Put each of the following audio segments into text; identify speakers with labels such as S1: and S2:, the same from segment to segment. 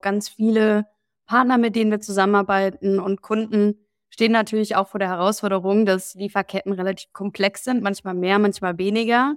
S1: Ganz viele Partner, mit denen wir zusammenarbeiten und Kunden stehen natürlich auch vor der Herausforderung, dass Lieferketten relativ komplex sind, manchmal mehr, manchmal weniger.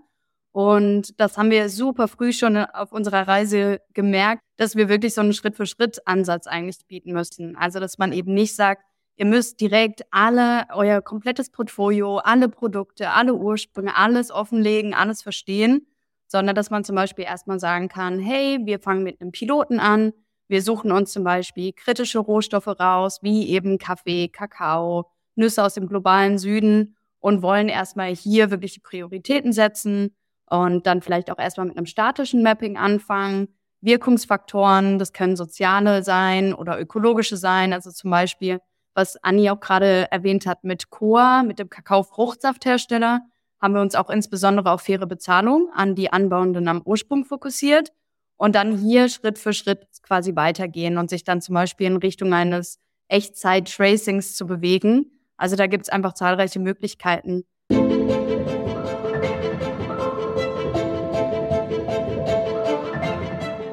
S1: Und das haben wir super früh schon auf unserer Reise gemerkt, dass wir wirklich so einen Schritt-für-Schritt-Ansatz eigentlich bieten müssen. Also, dass man eben nicht sagt, ihr müsst direkt alle, euer komplettes Portfolio, alle Produkte, alle Ursprünge, alles offenlegen, alles verstehen, sondern dass man zum Beispiel erstmal sagen kann, hey, wir fangen mit einem Piloten an, wir suchen uns zum Beispiel kritische Rohstoffe raus, wie eben Kaffee, Kakao, Nüsse aus dem globalen Süden und wollen erstmal hier wirklich die Prioritäten setzen und dann vielleicht auch erstmal mit einem statischen Mapping anfangen. Wirkungsfaktoren, das können soziale sein oder ökologische sein. Also zum Beispiel, was Anni auch gerade erwähnt hat mit Coa, mit dem Kakao-Fruchtsafthersteller, haben wir uns auch insbesondere auf faire Bezahlung an die Anbauenden am Ursprung fokussiert und dann hier Schritt für Schritt quasi weitergehen und sich dann zum Beispiel in Richtung eines Echtzeit-Tracings zu bewegen. Also da gibt es einfach zahlreiche Möglichkeiten.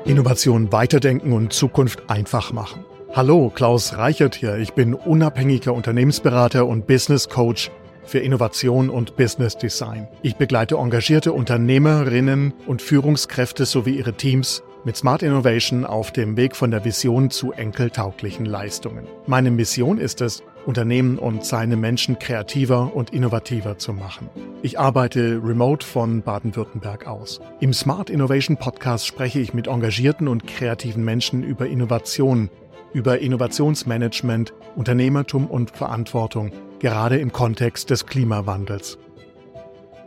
S2: Innovation weiterdenken und Zukunft einfach machen. Hallo, Klaus Reichert hier. Ich bin unabhängiger Unternehmensberater und Business Coach für Innovation und Business Design. Ich begleite engagierte Unternehmerinnen und Führungskräfte sowie ihre Teams mit Smart Innovation auf dem Weg von der Vision zu enkeltauglichen Leistungen. Meine Mission ist es, Unternehmen und seine Menschen kreativer und innovativer zu machen. Ich arbeite remote von Baden-Württemberg aus. Im Smart Innovation Podcast spreche ich mit engagierten und kreativen Menschen über Innovation, über Innovationsmanagement, Unternehmertum und Verantwortung, gerade im Kontext des Klimawandels.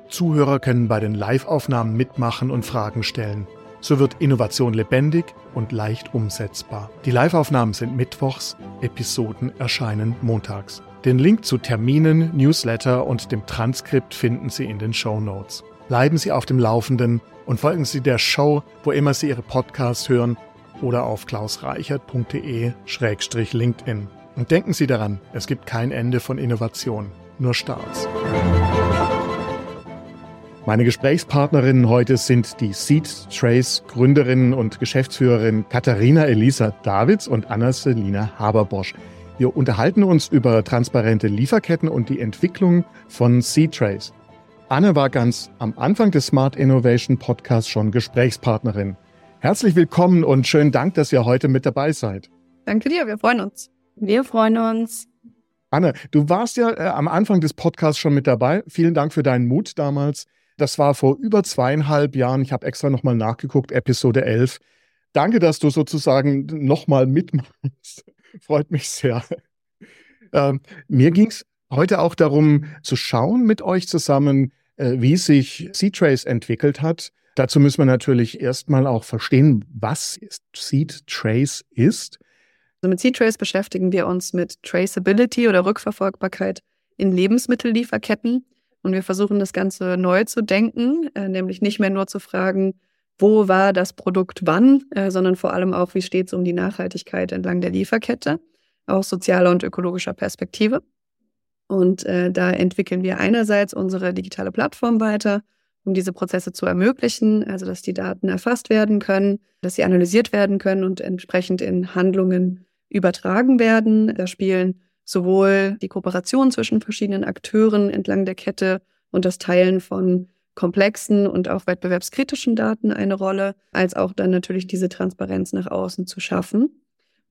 S2: Zuhörer können bei den Live-Aufnahmen mitmachen und Fragen stellen. So wird Innovation lebendig und leicht umsetzbar. Die Live-Aufnahmen sind mittwochs, Episoden erscheinen montags. Den Link zu Terminen, Newsletter und dem Transkript finden Sie in den Show Notes. Bleiben Sie auf dem Laufenden und folgen Sie der Show, wo immer Sie Ihre Podcasts hören oder auf klausreichert.de-linkedin. Und denken Sie daran, es gibt kein Ende von Innovation, nur Starts. Meine Gesprächspartnerinnen heute sind die Seed Trace Gründerin und Geschäftsführerin Katharina Elisa Davids und Anna-Selina Haberbosch. Wir unterhalten uns über transparente Lieferketten und die Entwicklung von Seed Trace. Anne war ganz am Anfang des Smart Innovation Podcasts schon Gesprächspartnerin. Herzlich willkommen und schönen Dank, dass ihr heute mit dabei seid.
S1: Danke dir, wir freuen uns. Wir freuen uns.
S2: Anne, du warst ja äh, am Anfang des Podcasts schon mit dabei. Vielen Dank für deinen Mut damals. Das war vor über zweieinhalb Jahren. Ich habe extra nochmal nachgeguckt, Episode 11. Danke, dass du sozusagen nochmal mitmachst. Freut mich sehr. Ähm, mir ging es heute auch darum, zu schauen mit euch zusammen, äh, wie sich Seed-Trace entwickelt hat. Dazu müssen wir natürlich erstmal auch verstehen, was Seed-Trace ist.
S3: Also mit Seed-Trace beschäftigen wir uns mit Traceability oder Rückverfolgbarkeit in Lebensmittellieferketten. Und wir versuchen das Ganze neu zu denken, äh, nämlich nicht mehr nur zu fragen, wo war das Produkt wann, äh, sondern vor allem auch, wie steht es um die Nachhaltigkeit entlang der Lieferkette, aus sozialer und ökologischer Perspektive. Und äh, da entwickeln wir einerseits unsere digitale Plattform weiter, um diese Prozesse zu ermöglichen, also dass die Daten erfasst werden können, dass sie analysiert werden können und entsprechend in Handlungen übertragen werden. Da spielen sowohl die Kooperation zwischen verschiedenen Akteuren entlang der Kette und das Teilen von komplexen und auch wettbewerbskritischen Daten eine Rolle, als auch dann natürlich diese Transparenz nach außen zu schaffen.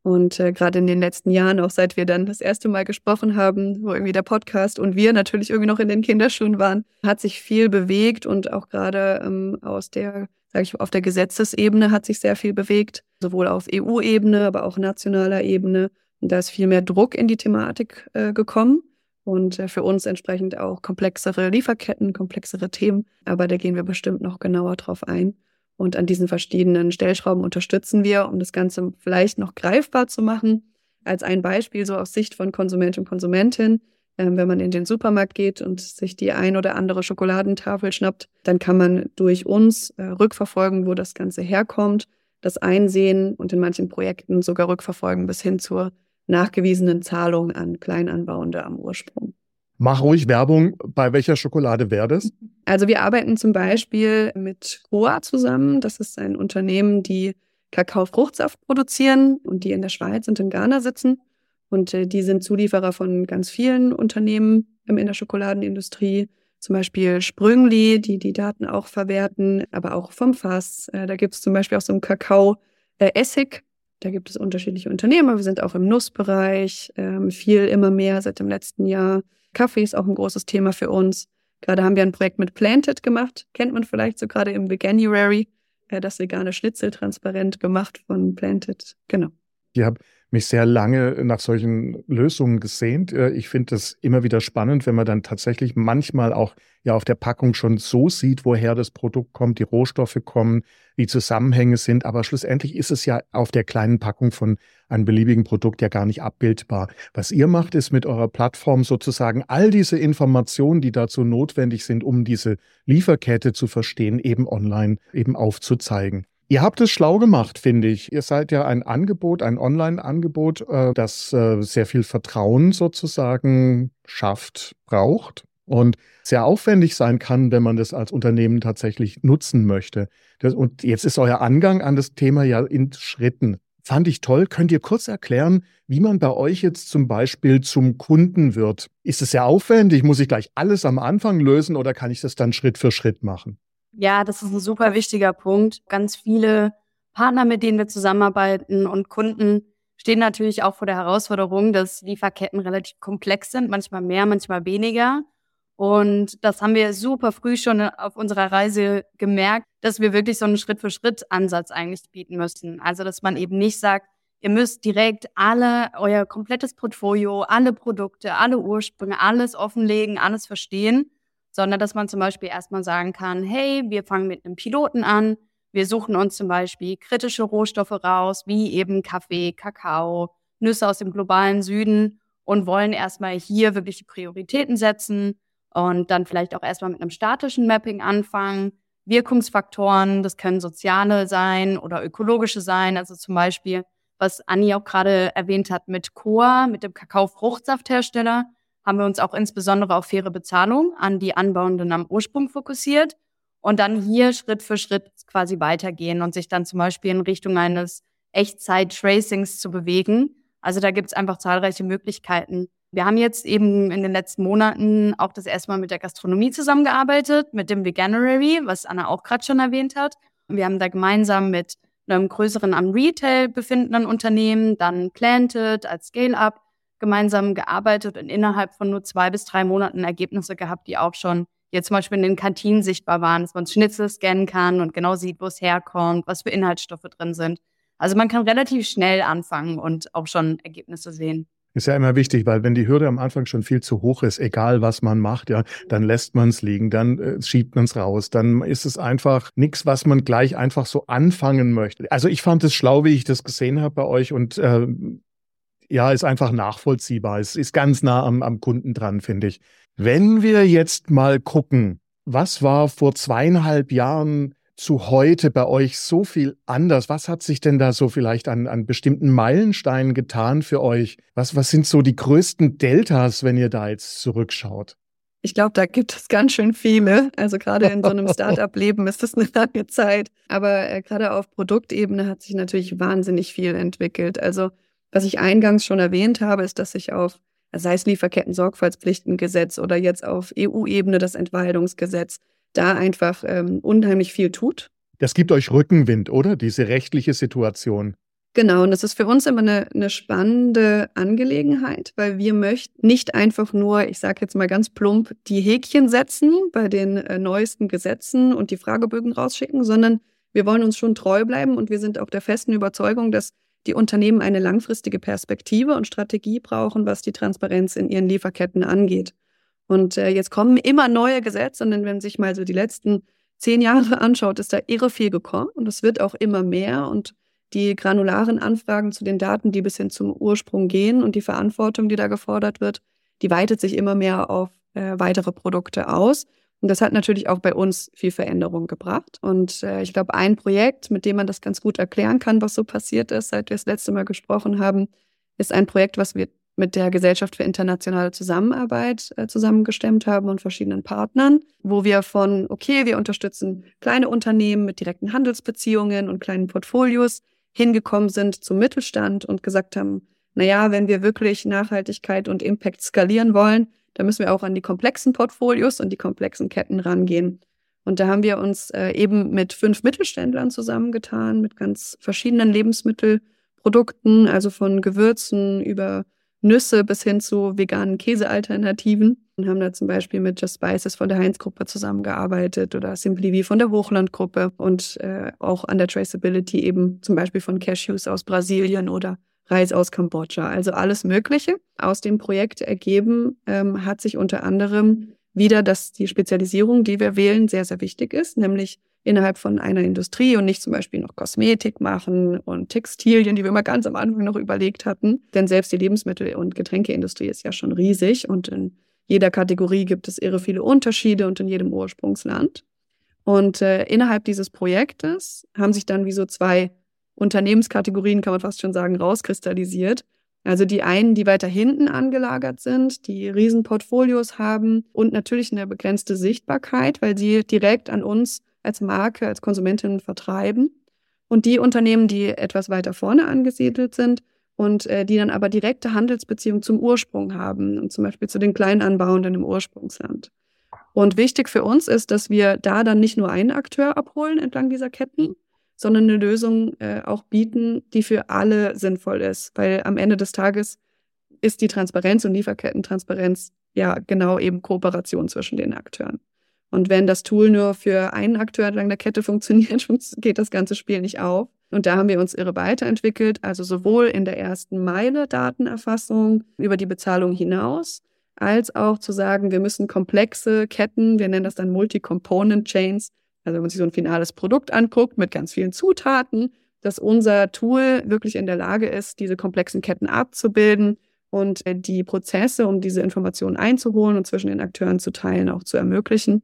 S3: Und äh, gerade in den letzten Jahren, auch seit wir dann das erste Mal gesprochen haben, wo irgendwie der Podcast und wir natürlich irgendwie noch in den Kinderschuhen waren, hat sich viel bewegt und auch gerade ähm, aus der, sage ich, auf der Gesetzesebene hat sich sehr viel bewegt, sowohl auf EU-Ebene, aber auch nationaler Ebene. Da ist viel mehr Druck in die Thematik äh, gekommen und äh, für uns entsprechend auch komplexere Lieferketten, komplexere Themen. Aber da gehen wir bestimmt noch genauer drauf ein. Und an diesen verschiedenen Stellschrauben unterstützen wir, um das Ganze vielleicht noch greifbar zu machen. Als ein Beispiel so aus Sicht von Konsument und Konsumentin. Ähm, wenn man in den Supermarkt geht und sich die ein oder andere Schokoladentafel schnappt, dann kann man durch uns äh, rückverfolgen, wo das Ganze herkommt, das einsehen und in manchen Projekten sogar rückverfolgen bis hin zur nachgewiesenen Zahlung an Kleinanbauende am Ursprung.
S2: Mach ruhig Werbung. Bei welcher Schokolade wäre das?
S3: Also wir arbeiten zum Beispiel mit Coa zusammen. Das ist ein Unternehmen, die Kakaofruchtsaft produzieren und die in der Schweiz und in Ghana sitzen. Und äh, die sind Zulieferer von ganz vielen Unternehmen in der Schokoladenindustrie, zum Beispiel Sprüngli, die die Daten auch verwerten, aber auch vom Fass. Äh, da gibt es zum Beispiel auch so einen Kakao-Essig. Da gibt es unterschiedliche Unternehmen, aber wir sind auch im Nussbereich, ähm, viel immer mehr seit dem letzten Jahr. Kaffee ist auch ein großes Thema für uns. Gerade haben wir ein Projekt mit Planted gemacht, kennt man vielleicht so gerade im Veganuary, äh, das vegane Schnitzel transparent gemacht von Planted. Genau.
S2: Ich habe mich sehr lange nach solchen Lösungen gesehnt. Äh, ich finde es immer wieder spannend, wenn man dann tatsächlich manchmal auch ja auf der Packung schon so sieht, woher das Produkt kommt, die Rohstoffe kommen, die Zusammenhänge sind. Aber schlussendlich ist es ja auf der kleinen Packung von einem beliebigen Produkt ja gar nicht abbildbar. Was ihr macht, ist mit eurer Plattform sozusagen all diese Informationen, die dazu notwendig sind, um diese Lieferkette zu verstehen, eben online eben aufzuzeigen. Ihr habt es schlau gemacht, finde ich. Ihr seid ja ein Angebot, ein Online-Angebot, äh, das äh, sehr viel Vertrauen sozusagen schafft, braucht und sehr aufwendig sein kann, wenn man das als Unternehmen tatsächlich nutzen möchte. und jetzt ist euer Angang an das Thema ja in Schritten. Fand ich toll. Könnt ihr kurz erklären, wie man bei euch jetzt zum Beispiel zum Kunden wird? Ist es sehr aufwendig? Muss ich gleich alles am Anfang lösen oder kann ich das dann Schritt für Schritt machen?
S1: Ja, das ist ein super wichtiger Punkt. Ganz viele Partner, mit denen wir zusammenarbeiten und Kunden stehen natürlich auch vor der Herausforderung, dass Lieferketten relativ komplex sind, manchmal mehr, manchmal weniger. Und das haben wir super früh schon auf unserer Reise gemerkt, dass wir wirklich so einen Schritt-für-Schritt-Ansatz eigentlich bieten müssen. Also, dass man eben nicht sagt, ihr müsst direkt alle, euer komplettes Portfolio, alle Produkte, alle Ursprünge, alles offenlegen, alles verstehen, sondern dass man zum Beispiel erstmal sagen kann, hey, wir fangen mit einem Piloten an, wir suchen uns zum Beispiel kritische Rohstoffe raus, wie eben Kaffee, Kakao, Nüsse aus dem globalen Süden und wollen erstmal hier wirklich die Prioritäten setzen und dann vielleicht auch erstmal mit einem statischen Mapping anfangen. Wirkungsfaktoren, das können soziale sein oder ökologische sein, also zum Beispiel, was Anni auch gerade erwähnt hat mit Coa, mit dem Kakao-Fruchtsafthersteller haben wir uns auch insbesondere auf faire Bezahlung an die Anbauenden am Ursprung fokussiert und dann hier Schritt für Schritt quasi weitergehen und sich dann zum Beispiel in Richtung eines Echtzeit-Tracings zu bewegen. Also da gibt es einfach zahlreiche Möglichkeiten. Wir haben jetzt eben in den letzten Monaten auch das erste Mal mit der Gastronomie zusammengearbeitet, mit dem Veganuary, was Anna auch gerade schon erwähnt hat. Wir haben da gemeinsam mit einem größeren am Retail befindenden Unternehmen, dann Planted als Scale-Up gemeinsam gearbeitet und innerhalb von nur zwei bis drei Monaten Ergebnisse gehabt, die auch schon jetzt zum Beispiel in den Kantinen sichtbar waren, dass man Schnitzel scannen kann und genau sieht, wo es herkommt, was für Inhaltsstoffe drin sind. Also man kann relativ schnell anfangen und auch schon Ergebnisse sehen.
S2: Ist ja immer wichtig, weil wenn die Hürde am Anfang schon viel zu hoch ist, egal was man macht, ja, dann lässt man es liegen, dann äh, schiebt man es raus, dann ist es einfach nichts, was man gleich einfach so anfangen möchte. Also ich fand es schlau, wie ich das gesehen habe bei euch und äh, ja, ist einfach nachvollziehbar. Es ist ganz nah am, am Kunden dran, finde ich. Wenn wir jetzt mal gucken, was war vor zweieinhalb Jahren zu heute bei euch so viel anders? Was hat sich denn da so vielleicht an, an bestimmten Meilensteinen getan für euch? Was, was sind so die größten Deltas, wenn ihr da jetzt zurückschaut?
S3: Ich glaube, da gibt es ganz schön viele. Also gerade in so einem Startup-Leben ist das eine lange Zeit. Aber äh, gerade auf Produktebene hat sich natürlich wahnsinnig viel entwickelt. Also was ich eingangs schon erwähnt habe, ist, dass sich auf, sei es Lieferketten-Sorgfaltspflichtengesetz oder jetzt auf EU-Ebene das Entwaldungsgesetz, da einfach ähm, unheimlich viel tut.
S2: Das gibt euch Rückenwind, oder? Diese rechtliche Situation.
S3: Genau, und das ist für uns immer eine, eine spannende Angelegenheit, weil wir möchten nicht einfach nur, ich sage jetzt mal ganz plump, die Häkchen setzen bei den äh, neuesten Gesetzen und die Fragebögen rausschicken, sondern wir wollen uns schon treu bleiben und wir sind auch der festen Überzeugung, dass die Unternehmen eine langfristige Perspektive und Strategie brauchen, was die Transparenz in ihren Lieferketten angeht. Und äh, jetzt kommen immer neue Gesetze, und wenn man sich mal so die letzten zehn Jahre anschaut, ist da irre viel gekommen und es wird auch immer mehr und die granularen Anfragen zu den Daten, die bis hin zum Ursprung gehen und die Verantwortung, die da gefordert wird, die weitet sich immer mehr auf äh, weitere Produkte aus. Und das hat natürlich auch bei uns viel Veränderung gebracht. Und äh, ich glaube, ein Projekt, mit dem man das ganz gut erklären kann, was so passiert ist, seit wir das letzte Mal gesprochen haben, ist ein Projekt, was wir mit der Gesellschaft für internationale Zusammenarbeit äh, zusammengestemmt haben und verschiedenen Partnern, wo wir von, okay, wir unterstützen kleine Unternehmen mit direkten Handelsbeziehungen und kleinen Portfolios hingekommen sind zum Mittelstand und gesagt haben, na ja, wenn wir wirklich Nachhaltigkeit und Impact skalieren wollen, dann müssen wir auch an die komplexen Portfolios und die komplexen Ketten rangehen. Und da haben wir uns äh, eben mit fünf Mittelständlern zusammengetan, mit ganz verschiedenen Lebensmittelprodukten, also von Gewürzen über Nüsse bis hin zu veganen Käsealternativen. Und haben da zum Beispiel mit Just Spices von der Heinz-Gruppe zusammengearbeitet oder Simply Wie von der Hochland-Gruppe und äh, auch an der Traceability eben zum Beispiel von Cashews aus Brasilien oder Reis aus Kambodscha. Also alles Mögliche. Aus dem Projekt ergeben ähm, hat sich unter anderem wieder, dass die Spezialisierung, die wir wählen, sehr, sehr wichtig ist, nämlich innerhalb von einer Industrie und nicht zum Beispiel noch Kosmetik machen und Textilien, die wir mal ganz am Anfang noch überlegt hatten. Denn selbst die Lebensmittel- und Getränkeindustrie ist ja schon riesig und in jeder Kategorie gibt es irre viele Unterschiede und in jedem Ursprungsland. Und äh, innerhalb dieses Projektes haben sich dann wie so zwei Unternehmenskategorien, kann man fast schon sagen, rauskristallisiert. Also die einen, die weiter hinten angelagert sind, die Riesenportfolios haben und natürlich eine begrenzte Sichtbarkeit, weil sie direkt an uns als Marke, als Konsumentin vertreiben. Und die Unternehmen, die etwas weiter vorne angesiedelt sind und äh, die dann aber direkte Handelsbeziehungen zum Ursprung haben und zum Beispiel zu den Kleinanbauenden im Ursprungsland. Und wichtig für uns ist, dass wir da dann nicht nur einen Akteur abholen entlang dieser Ketten, sondern eine Lösung äh, auch bieten, die für alle sinnvoll ist. Weil am Ende des Tages ist die Transparenz und Lieferkettentransparenz ja genau eben Kooperation zwischen den Akteuren. Und wenn das Tool nur für einen Akteur entlang der Kette funktioniert, geht das ganze Spiel nicht auf. Und da haben wir uns irre weiterentwickelt, also sowohl in der ersten Meile Datenerfassung über die Bezahlung hinaus, als auch zu sagen, wir müssen komplexe Ketten, wir nennen das dann Multi-Component Chains, also wenn man sich so ein finales Produkt anguckt mit ganz vielen Zutaten, dass unser Tool wirklich in der Lage ist, diese komplexen Ketten abzubilden und äh, die Prozesse, um diese Informationen einzuholen und zwischen den Akteuren zu teilen, auch zu ermöglichen.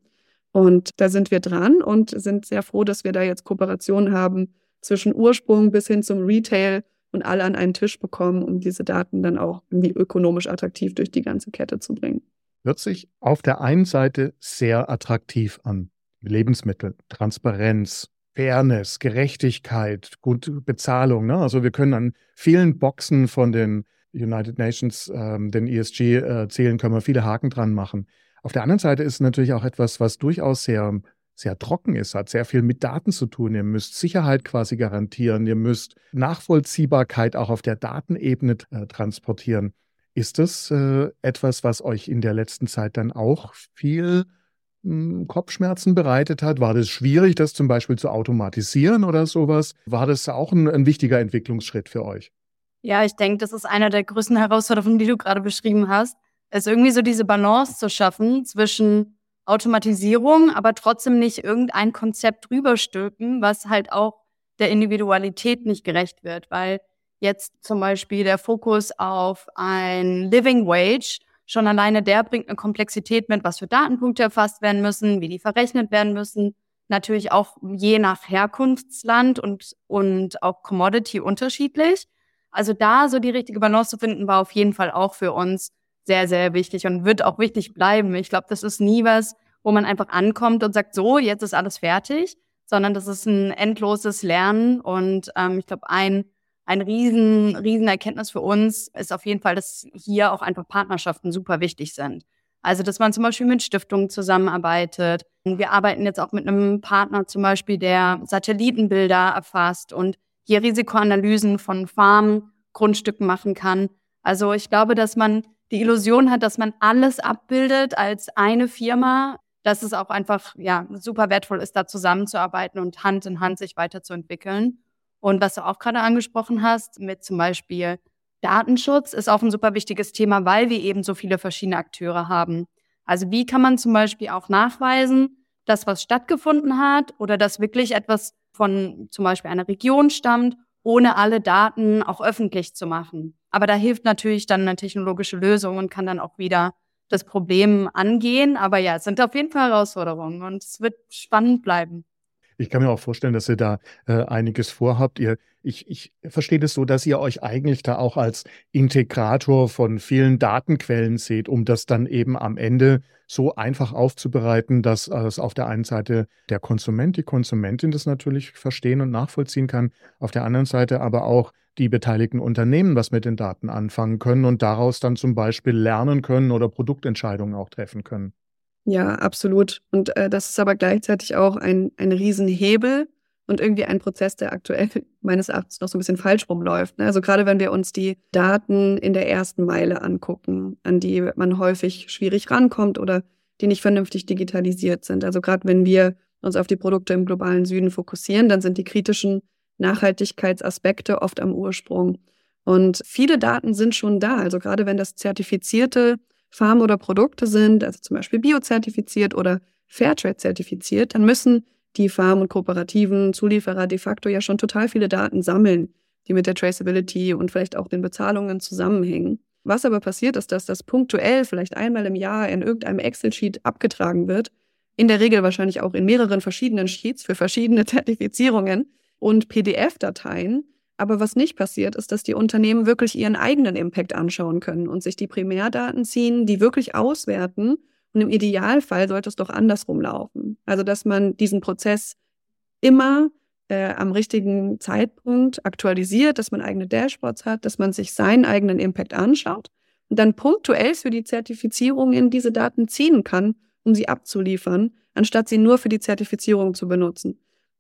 S3: Und da sind wir dran und sind sehr froh, dass wir da jetzt Kooperationen haben zwischen Ursprung bis hin zum Retail und alle an einen Tisch bekommen, um diese Daten dann auch irgendwie ökonomisch attraktiv durch die ganze Kette zu bringen.
S2: Hört sich auf der einen Seite sehr attraktiv an. Lebensmittel, Transparenz, Fairness, Gerechtigkeit, gute Bezahlung. Ne? Also wir können an vielen Boxen von den United Nations, ähm, den ESG-Zielen, äh, können wir viele Haken dran machen. Auf der anderen Seite ist natürlich auch etwas, was durchaus sehr, sehr trocken ist, hat sehr viel mit Daten zu tun. Ihr müsst Sicherheit quasi garantieren, ihr müsst Nachvollziehbarkeit auch auf der Datenebene äh, transportieren. Ist das äh, etwas, was euch in der letzten Zeit dann auch viel Kopfschmerzen bereitet hat? War das schwierig, das zum Beispiel zu automatisieren oder sowas? War das auch ein, ein wichtiger Entwicklungsschritt für euch?
S1: Ja, ich denke, das ist eine der größten Herausforderungen, die du gerade beschrieben hast ist irgendwie so diese Balance zu schaffen zwischen Automatisierung, aber trotzdem nicht irgendein Konzept drüberstülpen, was halt auch der Individualität nicht gerecht wird, weil jetzt zum Beispiel der Fokus auf ein Living Wage schon alleine der bringt eine Komplexität mit, was für Datenpunkte erfasst werden müssen, wie die verrechnet werden müssen. Natürlich auch je nach Herkunftsland und, und auch Commodity unterschiedlich. Also da so die richtige Balance zu finden, war auf jeden Fall auch für uns sehr, sehr wichtig und wird auch wichtig bleiben. Ich glaube, das ist nie was, wo man einfach ankommt und sagt, so, jetzt ist alles fertig, sondern das ist ein endloses Lernen. Und ähm, ich glaube, ein, ein riesen, riesen Erkenntnis für uns ist auf jeden Fall, dass hier auch einfach Partnerschaften super wichtig sind. Also, dass man zum Beispiel mit Stiftungen zusammenarbeitet. Wir arbeiten jetzt auch mit einem Partner zum Beispiel, der Satellitenbilder erfasst und hier Risikoanalysen von Farmgrundstücken machen kann. Also ich glaube, dass man die Illusion hat, dass man alles abbildet als eine Firma, dass es auch einfach ja super wertvoll ist, da zusammenzuarbeiten und Hand in Hand sich weiterzuentwickeln. Und was du auch gerade angesprochen hast, mit zum Beispiel Datenschutz, ist auch ein super wichtiges Thema, weil wir eben so viele verschiedene Akteure haben. Also wie kann man zum Beispiel auch nachweisen, dass was stattgefunden hat oder dass wirklich etwas von zum Beispiel einer Region stammt, ohne alle Daten auch öffentlich zu machen. Aber da hilft natürlich dann eine technologische Lösung und kann dann auch wieder das Problem angehen. Aber ja, es sind auf jeden Fall Herausforderungen und es wird spannend bleiben.
S2: Ich kann mir auch vorstellen, dass ihr da äh, einiges vorhabt. Ihr, ich, ich verstehe das so, dass ihr euch eigentlich da auch als Integrator von vielen Datenquellen seht, um das dann eben am Ende so einfach aufzubereiten, dass es auf der einen Seite der Konsument, die Konsumentin das natürlich verstehen und nachvollziehen kann, auf der anderen Seite aber auch die beteiligten Unternehmen was mit den Daten anfangen können und daraus dann zum Beispiel lernen können oder Produktentscheidungen auch treffen können.
S3: Ja, absolut. Und äh, das ist aber gleichzeitig auch ein, ein Riesenhebel und irgendwie ein Prozess, der aktuell meines Erachtens noch so ein bisschen falsch rumläuft. Ne? Also gerade wenn wir uns die Daten in der ersten Meile angucken, an die man häufig schwierig rankommt oder die nicht vernünftig digitalisiert sind. Also gerade wenn wir uns auf die Produkte im globalen Süden fokussieren, dann sind die kritischen Nachhaltigkeitsaspekte oft am Ursprung. Und viele Daten sind schon da. Also gerade wenn das zertifizierte Farmen oder Produkte sind, also zum Beispiel biozertifiziert oder Fairtrade zertifiziert, dann müssen die Farmen und kooperativen Zulieferer de facto ja schon total viele Daten sammeln, die mit der Traceability und vielleicht auch den Bezahlungen zusammenhängen. Was aber passiert ist, dass das punktuell vielleicht einmal im Jahr in irgendeinem Excel-Sheet abgetragen wird, in der Regel wahrscheinlich auch in mehreren verschiedenen Sheets für verschiedene Zertifizierungen und PDF-Dateien. Aber was nicht passiert, ist, dass die Unternehmen wirklich ihren eigenen Impact anschauen können und sich die Primärdaten ziehen, die wirklich auswerten. Und im Idealfall sollte es doch andersrum laufen. Also, dass man diesen Prozess immer äh, am richtigen Zeitpunkt aktualisiert, dass man eigene Dashboards hat, dass man sich seinen eigenen Impact anschaut und dann punktuell für die Zertifizierung in diese Daten ziehen kann, um sie abzuliefern, anstatt sie nur für die Zertifizierung zu benutzen.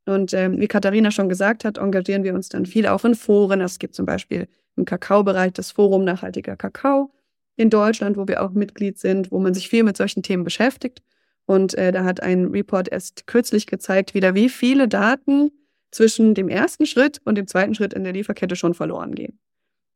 S3: Und ähm, wie Katharina schon gesagt hat, engagieren wir uns dann viel auch in Foren. Es gibt zum Beispiel im Kakaobereich das Forum Nachhaltiger Kakao in Deutschland, wo wir auch Mitglied sind, wo man sich viel mit solchen Themen beschäftigt. Und äh, da hat ein Report erst kürzlich gezeigt, wieder wie viele Daten zwischen dem ersten Schritt und dem zweiten Schritt in der Lieferkette schon verloren gehen.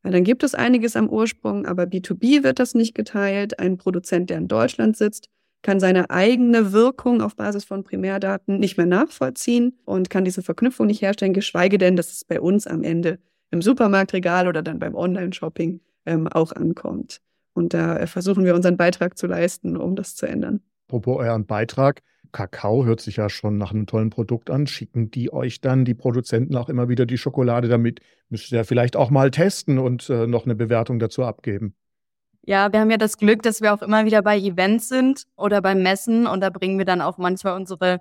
S3: Ja, dann gibt es einiges am Ursprung, aber B2B wird das nicht geteilt. Ein Produzent, der in Deutschland sitzt, kann seine eigene Wirkung auf Basis von Primärdaten nicht mehr nachvollziehen und kann diese Verknüpfung nicht herstellen, geschweige denn, dass es bei uns am Ende im Supermarktregal oder dann beim Online-Shopping ähm, auch ankommt. Und da äh, versuchen wir unseren Beitrag zu leisten, um das zu ändern.
S2: Apropos euren Beitrag, Kakao hört sich ja schon nach einem tollen Produkt an. Schicken die euch dann, die Produzenten, auch immer wieder die Schokolade damit? Müsst ihr ja vielleicht auch mal testen und äh, noch eine Bewertung dazu abgeben.
S1: Ja, wir haben ja das Glück, dass wir auch immer wieder bei Events sind oder beim Messen und da bringen wir dann auch manchmal unsere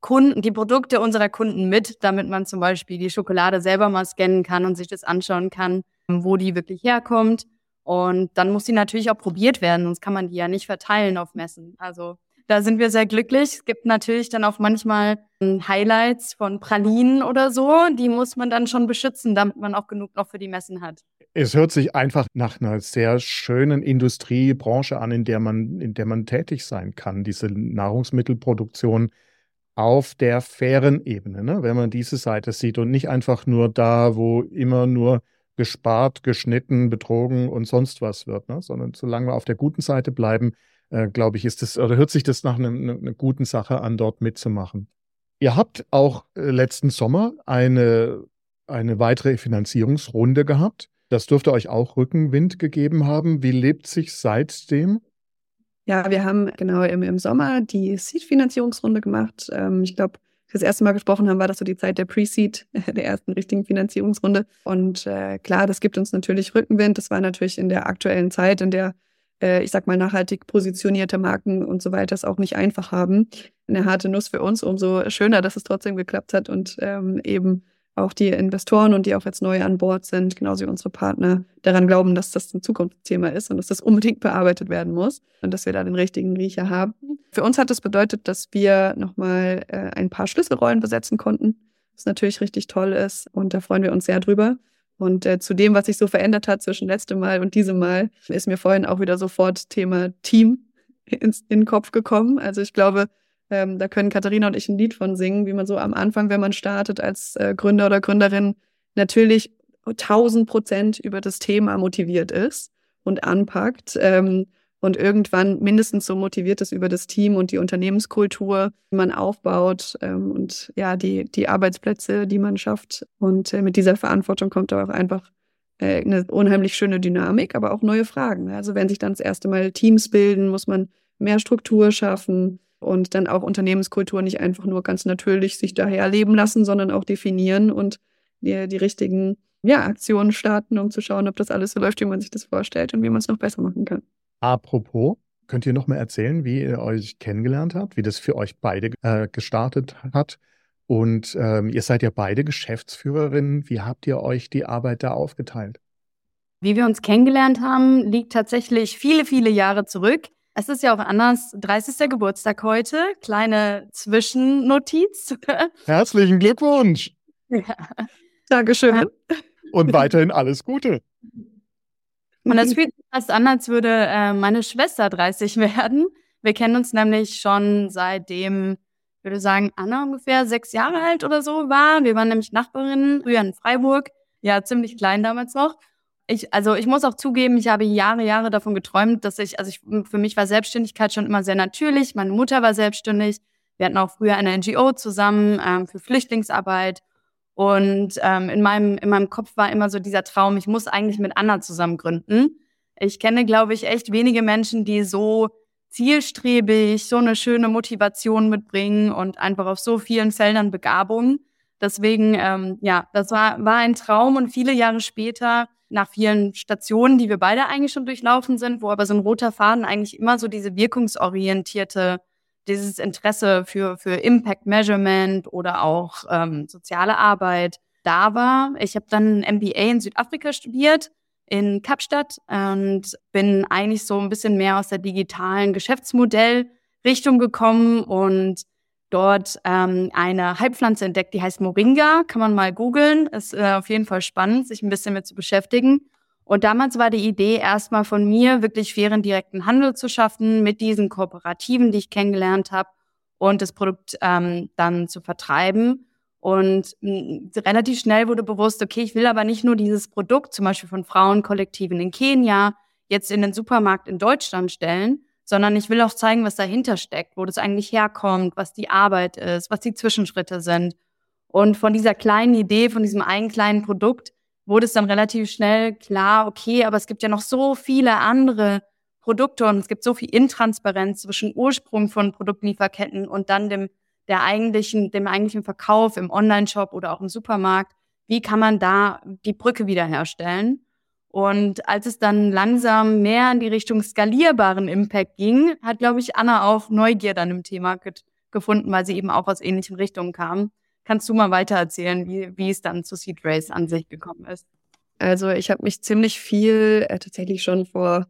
S1: Kunden, die Produkte unserer Kunden mit, damit man zum Beispiel die Schokolade selber mal scannen kann und sich das anschauen kann, wo die wirklich herkommt. Und dann muss die natürlich auch probiert werden, sonst kann man die ja nicht verteilen auf Messen. Also da sind wir sehr glücklich. Es gibt natürlich dann auch manchmal hm, Highlights von Pralinen oder so. Die muss man dann schon beschützen, damit man auch genug noch für die Messen hat.
S2: Es hört sich einfach nach einer sehr schönen Industriebranche an, in der man, in der man tätig sein kann. Diese Nahrungsmittelproduktion auf der fairen Ebene, ne? wenn man diese Seite sieht und nicht einfach nur da, wo immer nur gespart, geschnitten, betrogen und sonst was wird, ne? sondern solange wir auf der guten Seite bleiben, äh, glaube ich, ist das oder hört sich das nach einer eine, eine guten Sache an, dort mitzumachen. Ihr habt auch äh, letzten Sommer eine, eine weitere Finanzierungsrunde gehabt. Das dürfte euch auch Rückenwind gegeben haben. Wie lebt sich seitdem?
S3: Ja, wir haben genau im, im Sommer die Seed-Finanzierungsrunde gemacht. Ähm, ich glaube, das erste Mal gesprochen haben, war das so die Zeit der Pre-Seed, der ersten richtigen Finanzierungsrunde. Und äh, klar, das gibt uns natürlich Rückenwind. Das war natürlich in der aktuellen Zeit, in der äh, ich sag mal, nachhaltig positionierte Marken und so weiter es auch nicht einfach haben. Eine harte Nuss für uns, umso schöner, dass es trotzdem geklappt hat und ähm, eben auch die Investoren und die auch jetzt neu an Bord sind, genauso wie unsere Partner, daran glauben, dass das ein Zukunftsthema ist und dass das unbedingt bearbeitet werden muss und dass wir da den richtigen Riecher haben. Für uns hat das bedeutet, dass wir nochmal äh, ein paar Schlüsselrollen besetzen konnten, was natürlich richtig toll ist und da freuen wir uns sehr drüber. Und äh, zu dem, was sich so verändert hat zwischen letztem Mal und diesem Mal, ist mir vorhin auch wieder sofort Thema Team ins, in den Kopf gekommen. Also ich glaube, ähm, da können Katharina und ich ein Lied von singen, wie man so am Anfang, wenn man startet als äh, Gründer oder Gründerin, natürlich tausend Prozent über das Thema motiviert ist und anpackt. Ähm, und irgendwann mindestens so motiviert ist über das Team und die Unternehmenskultur, die man aufbaut ähm, und ja, die, die Arbeitsplätze, die man schafft. Und äh, mit dieser Verantwortung kommt da auch einfach äh, eine unheimlich schöne Dynamik, aber auch neue Fragen. Also wenn sich dann das erste Mal Teams bilden, muss man mehr Struktur schaffen, und dann auch Unternehmenskultur nicht einfach nur ganz natürlich sich daher leben lassen, sondern auch definieren und die, die richtigen ja, Aktionen starten, um zu schauen, ob das alles so läuft, wie man sich das vorstellt und wie man es noch besser machen kann.
S2: Apropos, könnt ihr noch mal erzählen, wie ihr euch kennengelernt habt, wie das für euch beide äh, gestartet hat? Und ähm, ihr seid ja beide Geschäftsführerinnen. Wie habt ihr euch die Arbeit da aufgeteilt?
S1: Wie wir uns kennengelernt haben, liegt tatsächlich viele, viele Jahre zurück. Es ist ja auch Annas 30. Geburtstag heute. Kleine Zwischennotiz.
S2: Herzlichen Glückwunsch.
S3: Ja. Dankeschön.
S2: Und weiterhin alles Gute.
S1: Und das fühlt sich fast an, als würde äh, meine Schwester 30 werden. Wir kennen uns nämlich schon seitdem, ich würde sagen, Anna ungefähr sechs Jahre alt oder so war. Wir waren nämlich Nachbarinnen, früher in Freiburg. Ja, ziemlich klein damals noch. Ich, also ich muss auch zugeben, ich habe Jahre, Jahre davon geträumt, dass ich, also ich, für mich war Selbstständigkeit schon immer sehr natürlich. Meine Mutter war selbstständig. Wir hatten auch früher eine NGO zusammen ähm, für Flüchtlingsarbeit. Und ähm, in, meinem, in meinem Kopf war immer so dieser Traum, ich muss eigentlich mit Anna zusammen gründen. Ich kenne, glaube ich, echt wenige Menschen, die so zielstrebig, so eine schöne Motivation mitbringen und einfach auf so vielen Feldern Begabung. Deswegen, ähm, ja, das war, war ein Traum und viele Jahre später, nach vielen Stationen, die wir beide eigentlich schon durchlaufen sind, wo aber so ein roter Faden eigentlich immer so diese wirkungsorientierte dieses Interesse für, für Impact Measurement oder auch ähm, soziale Arbeit da war. Ich habe dann ein MBA in Südafrika studiert, in Kapstadt und bin eigentlich so ein bisschen mehr aus der digitalen Geschäftsmodellrichtung gekommen und dort ähm, eine Heilpflanze entdeckt, die heißt Moringa. Kann man mal googeln. Ist äh, auf jeden Fall spannend, sich ein bisschen mit zu beschäftigen. Und damals war die Idee erstmal von mir, wirklich fairen direkten Handel zu schaffen mit diesen Kooperativen, die ich kennengelernt habe und das Produkt ähm, dann zu vertreiben. Und mh, relativ schnell wurde bewusst, okay, ich will aber nicht nur dieses Produkt, zum Beispiel von Frauenkollektiven in Kenia, jetzt in den Supermarkt in Deutschland stellen, sondern ich will auch zeigen, was dahinter steckt, wo das eigentlich herkommt, was die Arbeit ist, was die Zwischenschritte sind. Und von dieser kleinen Idee, von diesem einen kleinen Produkt, wurde es dann relativ schnell klar, okay, aber es gibt ja noch so viele andere Produkte und es gibt so viel Intransparenz zwischen Ursprung von Produktlieferketten und dann dem, der eigentlichen, dem eigentlichen Verkauf im Online-Shop oder auch im Supermarkt. Wie kann man da die Brücke wiederherstellen? Und als es dann langsam mehr in die Richtung skalierbaren Impact ging, hat, glaube ich, Anna auch Neugier dann im Thema gefunden, weil sie eben auch aus ähnlichen Richtungen kam. Kannst du mal weiter erzählen, wie, wie es dann zu Seed Race an sich gekommen ist?
S3: Also ich habe mich ziemlich viel äh, tatsächlich schon vor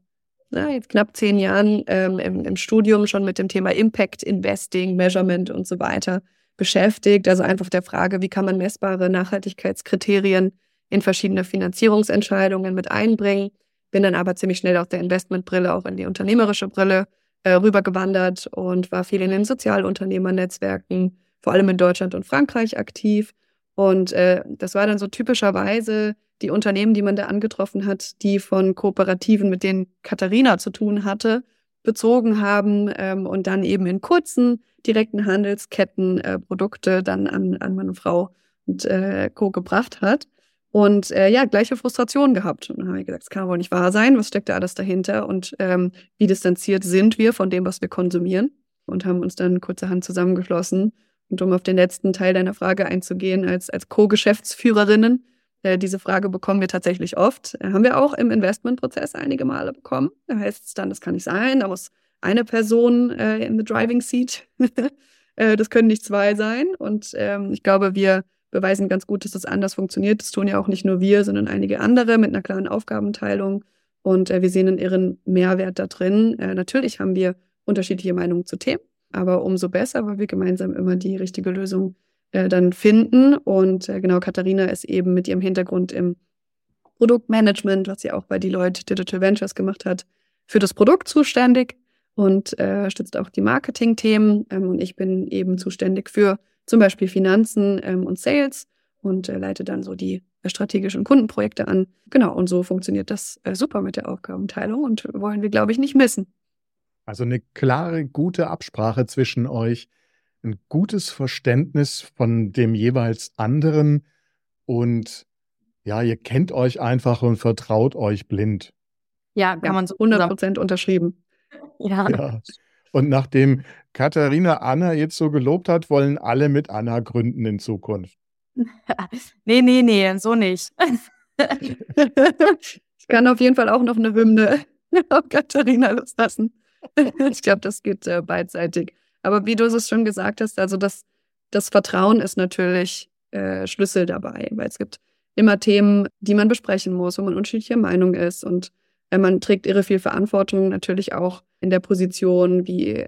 S3: na, jetzt knapp zehn Jahren ähm, im, im Studium schon mit dem Thema Impact Investing, Measurement und so weiter beschäftigt. Also einfach der Frage, wie kann man messbare Nachhaltigkeitskriterien in verschiedene Finanzierungsentscheidungen mit einbringen. Bin dann aber ziemlich schnell aus der Investmentbrille auch in die unternehmerische Brille äh, rübergewandert und war viel in den Sozialunternehmernetzwerken, vor allem in Deutschland und Frankreich aktiv. Und äh, das war dann so typischerweise die Unternehmen, die man da angetroffen hat, die von Kooperativen, mit denen Katharina zu tun hatte, bezogen haben ähm, und dann eben in kurzen, direkten Handelsketten äh, Produkte dann an, an meine Frau und äh, Co. gebracht hat. Und äh, ja, gleiche Frustration gehabt. Und dann habe ich gesagt, das kann wohl nicht wahr sein. Was steckt da alles dahinter? Und ähm, wie distanziert sind wir von dem, was wir konsumieren? Und haben uns dann kurzerhand zusammengeschlossen und um auf den letzten Teil deiner Frage einzugehen, als, als Co-Geschäftsführerinnen, äh, diese Frage bekommen wir tatsächlich oft. Äh, haben wir auch im Investmentprozess einige Male bekommen. Da heißt es dann, das kann nicht sein, da muss eine Person äh, in the driving seat. äh, das können nicht zwei sein. Und ähm, ich glaube, wir beweisen ganz gut, dass das anders funktioniert. Das tun ja auch nicht nur wir, sondern einige andere mit einer klaren Aufgabenteilung. Und äh, wir sehen einen irren Mehrwert da drin. Äh, natürlich haben wir unterschiedliche Meinungen zu Themen aber umso besser, weil wir gemeinsam immer die richtige Lösung äh, dann finden. Und äh, genau, Katharina ist eben mit ihrem Hintergrund im Produktmanagement, was sie auch bei Deloitte Digital Ventures gemacht hat, für das Produkt zuständig und äh, stützt auch die Marketing-Themen. Ähm, und ich bin eben zuständig für zum Beispiel Finanzen ähm, und Sales und äh, leite dann so die strategischen Kundenprojekte an. Genau, und so funktioniert das äh, super mit der Aufgabenteilung und wollen wir, glaube ich, nicht missen.
S2: Also eine klare, gute Absprache zwischen euch, ein gutes Verständnis von dem jeweils anderen und ja, ihr kennt euch einfach und vertraut euch blind.
S3: Ja, kann ja, man so 100 Prozent unterschrieben.
S2: Ja. ja. Und nachdem Katharina Anna jetzt so gelobt hat, wollen alle mit Anna gründen in Zukunft.
S1: nee, nee, nee, so nicht.
S3: ich kann auf jeden Fall auch noch eine Hymne auf Katharina loslassen. ich glaube, das geht äh, beidseitig. Aber wie du es schon gesagt hast, also das, das Vertrauen ist natürlich äh, Schlüssel dabei, weil es gibt immer Themen, die man besprechen muss, wo man unterschiedlicher Meinung ist und äh, man trägt irre viel Verantwortung natürlich auch in der Position, wie,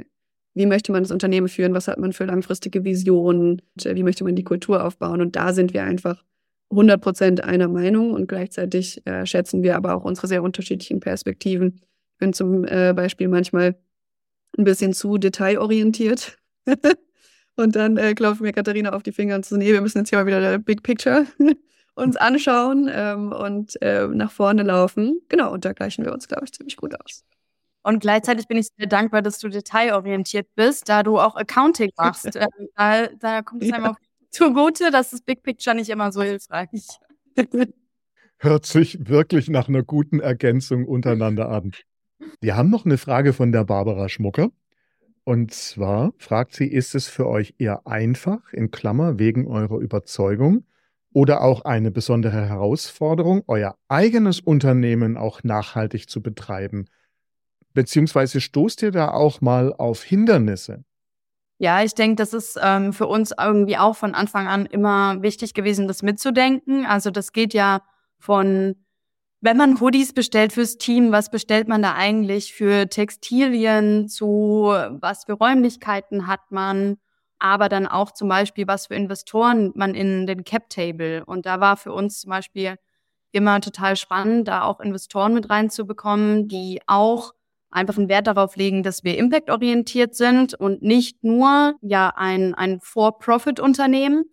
S3: wie möchte man das Unternehmen führen, was hat man für langfristige Visionen, äh, wie möchte man die Kultur aufbauen und da sind wir einfach 100 Prozent einer Meinung und gleichzeitig äh, schätzen wir aber auch unsere sehr unterschiedlichen Perspektiven. Ich bin zum äh, Beispiel manchmal ein bisschen zu detailorientiert. und dann äh, klopft mir Katharina auf die Finger und so, nee, wir müssen jetzt hier mal wieder der Big Picture uns anschauen ähm, und äh, nach vorne laufen. Genau, und da gleichen wir uns, glaube ich, ziemlich gut aus.
S1: Und gleichzeitig bin ich sehr dankbar, dass du detailorientiert bist, da du auch Accounting machst. ähm, da, da kommt es einem ja. auch zugute, dass das Big Picture nicht immer so hilfreich.
S2: Hört sich wirklich nach einer guten Ergänzung untereinander an. Wir haben noch eine Frage von der Barbara Schmucker. Und zwar fragt sie, ist es für euch eher einfach, in Klammer, wegen eurer Überzeugung, oder auch eine besondere Herausforderung, euer eigenes Unternehmen auch nachhaltig zu betreiben? Beziehungsweise stoßt ihr da auch mal auf Hindernisse?
S1: Ja, ich denke, das ist ähm, für uns irgendwie auch von Anfang an immer wichtig gewesen, das mitzudenken. Also das geht ja von, wenn man Hoodies bestellt fürs Team, was bestellt man da eigentlich für Textilien zu, was für Räumlichkeiten hat man, aber dann auch zum Beispiel, was für Investoren man in den Cap Table. Und da war für uns zum Beispiel immer total spannend, da auch Investoren mit reinzubekommen, die auch einfach einen Wert darauf legen, dass wir impactorientiert sind und nicht nur ja ein, ein For-Profit-Unternehmen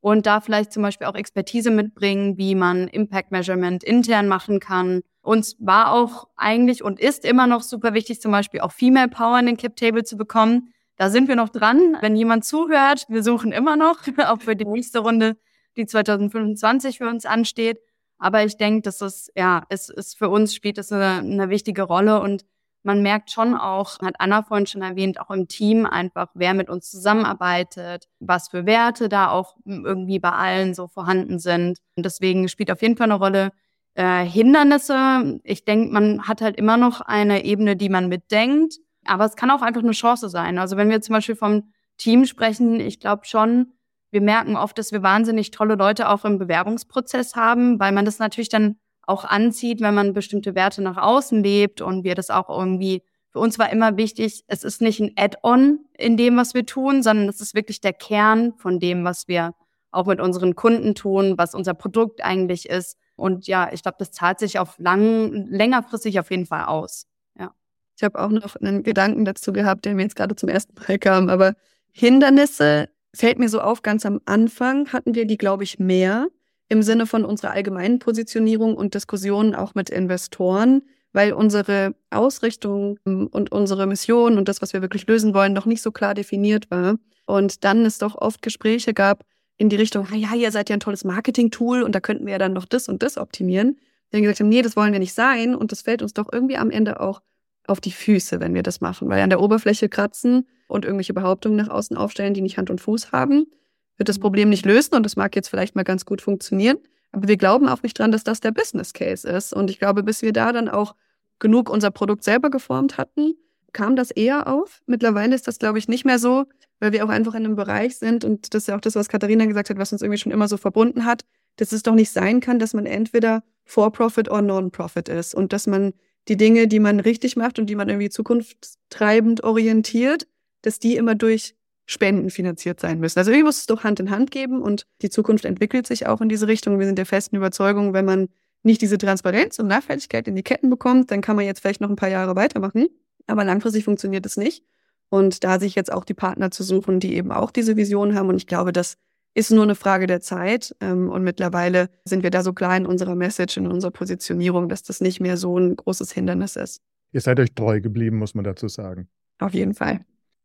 S1: und da vielleicht zum Beispiel auch Expertise mitbringen, wie man Impact Measurement intern machen kann. Uns war auch eigentlich und ist immer noch super wichtig, zum Beispiel auch Female Power in den Cap Table zu bekommen da sind wir noch dran. Wenn jemand zuhört, wir suchen immer noch, auch für die nächste Runde, die 2025 für uns ansteht. Aber ich denke, dass es, ja, es ist für uns spielt es eine, eine wichtige Rolle und man merkt schon auch, hat Anna vorhin schon erwähnt, auch im Team einfach, wer mit uns zusammenarbeitet, was für Werte da auch irgendwie bei allen so vorhanden sind. Und deswegen spielt auf jeden Fall eine Rolle. Äh, Hindernisse, ich denke, man hat halt immer noch eine Ebene, die man mitdenkt. Aber es kann auch einfach eine Chance sein. Also wenn wir zum Beispiel vom Team sprechen, ich glaube schon, wir merken oft, dass wir wahnsinnig tolle Leute auch im Bewerbungsprozess haben, weil man das natürlich dann auch anzieht, wenn man bestimmte Werte nach außen lebt und wir das auch irgendwie, für uns war immer wichtig, es ist nicht ein Add-on in dem, was wir tun, sondern es ist wirklich der Kern von dem, was wir auch mit unseren Kunden tun, was unser Produkt eigentlich ist. Und ja, ich glaube, das zahlt sich auf lang, längerfristig auf jeden Fall aus.
S3: Ich habe auch noch einen Gedanken dazu gehabt, der mir jetzt gerade zum ersten Mal kam. Aber Hindernisse fällt mir so auf, ganz am Anfang hatten wir die, glaube ich, mehr im Sinne von unserer allgemeinen Positionierung und Diskussionen auch mit Investoren, weil unsere Ausrichtung und unsere Mission und das, was wir wirklich lösen wollen, noch nicht so klar definiert war. Und dann es doch oft Gespräche gab in die Richtung, ja, ihr seid ja ein tolles Marketing-Tool und da könnten wir ja dann noch das und das optimieren. Die dann gesagt haben, nee, das wollen wir nicht sein und das fällt uns doch irgendwie am Ende auch auf die Füße, wenn wir das machen. Weil an der Oberfläche kratzen und irgendwelche Behauptungen nach außen aufstellen, die nicht Hand und Fuß haben, wird das Problem nicht lösen und das mag jetzt vielleicht mal ganz gut funktionieren. Aber wir glauben auch nicht dran, dass das der Business Case ist. Und ich glaube, bis wir da dann auch genug unser Produkt selber geformt hatten, kam das eher auf. Mittlerweile ist das, glaube ich, nicht mehr so, weil wir auch einfach in einem Bereich sind und das ist ja auch das, was Katharina gesagt hat, was uns irgendwie schon immer so verbunden hat, dass es doch nicht sein kann, dass man entweder For-Profit oder Non-Profit ist und dass man die Dinge, die man richtig macht und die man irgendwie zukunftstreibend orientiert, dass die immer durch Spenden finanziert sein müssen. Also irgendwie muss es doch Hand in Hand geben und die Zukunft entwickelt sich auch in diese Richtung. Wir sind der festen Überzeugung, wenn man nicht diese Transparenz und Nachhaltigkeit in die Ketten bekommt, dann kann man jetzt vielleicht noch ein paar Jahre weitermachen. Aber langfristig funktioniert es nicht. Und da sich jetzt auch die Partner zu suchen, die eben auch diese Vision haben. Und ich glaube, das ist nur eine Frage der Zeit. Ähm, und mittlerweile sind wir da so klar in unserer Message, in unserer Positionierung, dass das nicht mehr so ein großes Hindernis ist.
S2: Ihr seid euch treu geblieben, muss man dazu sagen.
S3: Auf jeden Fall.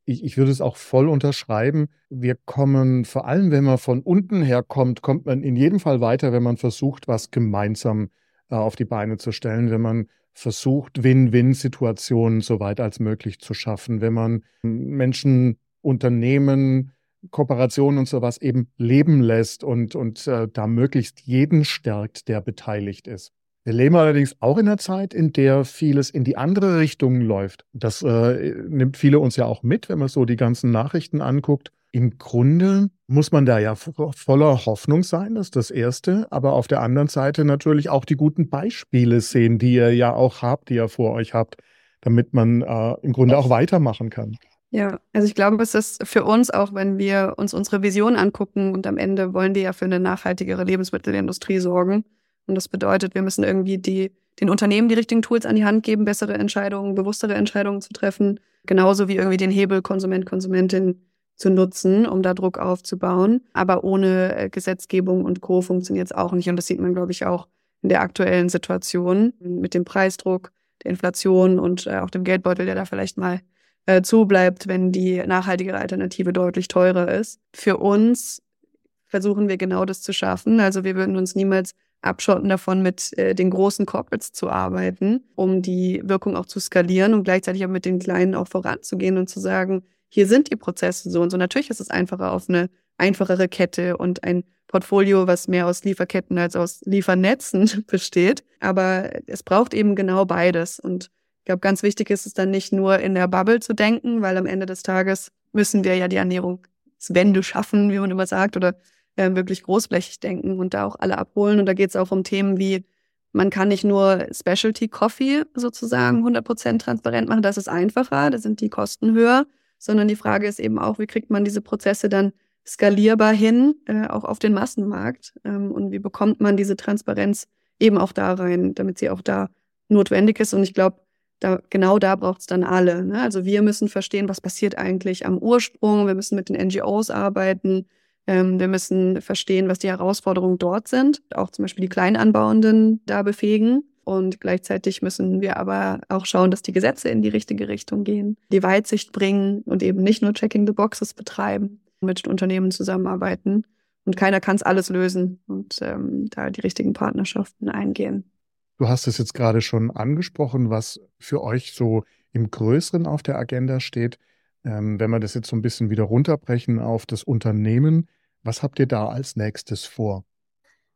S2: Ich, ich würde es auch voll unterschreiben. Wir kommen, vor allem wenn man von unten her kommt, kommt man in jedem Fall weiter, wenn man versucht, was gemeinsam äh, auf die Beine zu stellen, wenn man versucht, Win-Win-Situationen so weit als möglich zu schaffen, wenn man Menschen, Unternehmen, Kooperationen und sowas eben leben lässt und, und äh, da möglichst jeden stärkt, der beteiligt ist. Wir leben allerdings auch in einer Zeit, in der vieles in die andere Richtung läuft. Das äh, nimmt viele uns ja auch mit, wenn man so die ganzen Nachrichten anguckt. Im Grunde muss man da ja voller Hoffnung sein, das ist das Erste. Aber auf der anderen Seite natürlich auch die guten Beispiele sehen, die ihr ja auch habt, die ihr vor euch habt, damit man äh, im Grunde auch weitermachen kann.
S3: Ja, also ich glaube, es ist für uns auch, wenn wir uns unsere Vision angucken und am Ende wollen wir ja für eine nachhaltigere Lebensmittelindustrie sorgen. Und das bedeutet, wir müssen irgendwie die, den Unternehmen die richtigen Tools an die Hand geben, bessere Entscheidungen, bewusstere Entscheidungen zu treffen. Genauso wie irgendwie den Hebel Konsument, Konsumentin zu nutzen, um da Druck aufzubauen. Aber ohne äh, Gesetzgebung und Co. funktioniert es auch nicht. Und das sieht man, glaube ich, auch in der aktuellen Situation mit dem Preisdruck, der Inflation und äh, auch dem Geldbeutel, der da vielleicht mal äh, zubleibt, wenn die nachhaltigere Alternative deutlich teurer ist. Für uns versuchen wir genau das zu schaffen. Also wir würden uns niemals abschotten davon, mit äh, den großen Corporates zu arbeiten, um die Wirkung auch zu skalieren und gleichzeitig auch mit den kleinen auch voranzugehen und zu sagen, hier sind die Prozesse so und so. Natürlich ist es einfacher auf eine einfachere Kette und ein Portfolio, was mehr aus Lieferketten als aus Liefernetzen besteht. Aber es braucht eben genau beides. Und ich glaube, ganz wichtig ist es dann nicht nur in der Bubble zu denken, weil am Ende des Tages müssen wir ja die Ernährungswende schaffen, wie man immer sagt, oder äh, wirklich großflächig denken und da auch alle abholen. Und da geht es auch um Themen wie, man kann nicht nur Specialty Coffee sozusagen 100% transparent machen, das ist einfacher, da sind die Kosten höher sondern die Frage ist eben auch, wie kriegt man diese Prozesse dann skalierbar hin, äh, auch auf den Massenmarkt ähm, und wie bekommt man diese Transparenz eben auch da rein, damit sie auch da notwendig ist. Und ich glaube, da, genau da braucht es dann alle. Ne? Also wir müssen verstehen, was passiert eigentlich am Ursprung. Wir müssen mit den NGOs arbeiten. Ähm, wir müssen verstehen, was die Herausforderungen dort sind. Auch zum Beispiel die Kleinanbauenden da befähigen. Und gleichzeitig müssen wir aber auch schauen, dass die Gesetze in die richtige Richtung gehen, die Weitsicht bringen und eben nicht nur Checking the Boxes betreiben, mit Unternehmen zusammenarbeiten. Und keiner kann es alles lösen und ähm, da die richtigen Partnerschaften eingehen.
S2: Du hast es jetzt gerade schon angesprochen, was für euch so im Größeren auf der Agenda steht. Ähm, wenn wir das jetzt so ein bisschen wieder runterbrechen auf das Unternehmen, was habt ihr da als nächstes vor?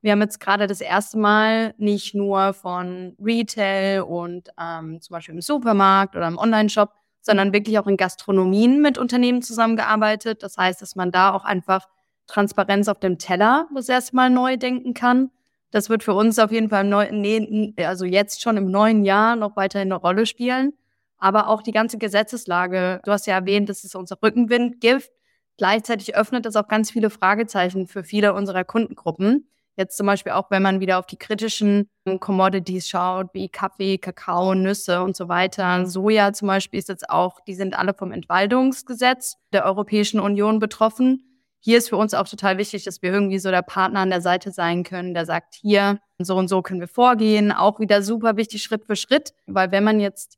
S1: Wir haben jetzt gerade das erste Mal nicht nur von Retail und ähm, zum Beispiel im Supermarkt oder im Online-Shop, sondern wirklich auch in Gastronomien mit Unternehmen zusammengearbeitet. Das heißt, dass man da auch einfach Transparenz auf dem Teller das erste Mal neu denken kann. Das wird für uns auf jeden Fall im neuen, also jetzt schon im neuen Jahr noch weiterhin eine Rolle spielen. Aber auch die ganze Gesetzeslage. Du hast ja erwähnt, dass es unser Rückenwind gibt. Gleichzeitig öffnet das auch ganz viele Fragezeichen für viele unserer Kundengruppen. Jetzt zum Beispiel auch, wenn man wieder auf die kritischen Commodities schaut, wie Kaffee, Kakao, Nüsse und so weiter. Soja zum Beispiel ist jetzt auch, die sind alle vom Entwaldungsgesetz der Europäischen Union betroffen. Hier ist für uns auch total wichtig, dass wir irgendwie so der Partner an der Seite sein können, der sagt, hier, so und so können wir vorgehen. Auch wieder super wichtig, Schritt für Schritt. Weil wenn man jetzt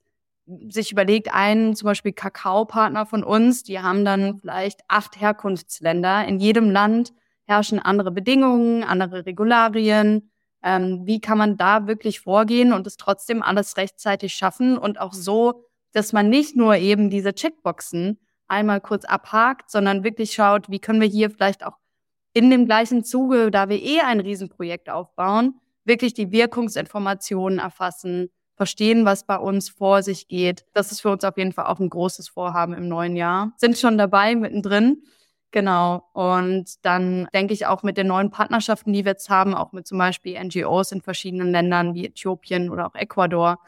S1: sich überlegt, einen zum Beispiel Kakaopartner von uns, die haben dann vielleicht acht Herkunftsländer. In jedem Land herrschen andere Bedingungen, andere Regularien. Ähm, wie kann man da wirklich vorgehen und es trotzdem alles rechtzeitig schaffen und auch so, dass man nicht nur eben diese Checkboxen einmal kurz abhakt, sondern wirklich schaut, wie können wir hier vielleicht auch in dem gleichen Zuge, da wir eh ein Riesenprojekt aufbauen, wirklich die Wirkungsinformationen erfassen, verstehen, was bei uns vor sich geht. Das ist für uns auf jeden Fall auch ein großes Vorhaben im neuen Jahr. Sind schon dabei, mittendrin. Genau. Und dann denke ich auch mit den neuen Partnerschaften, die wir jetzt haben, auch mit zum Beispiel NGOs in verschiedenen Ländern wie Äthiopien oder auch Ecuador,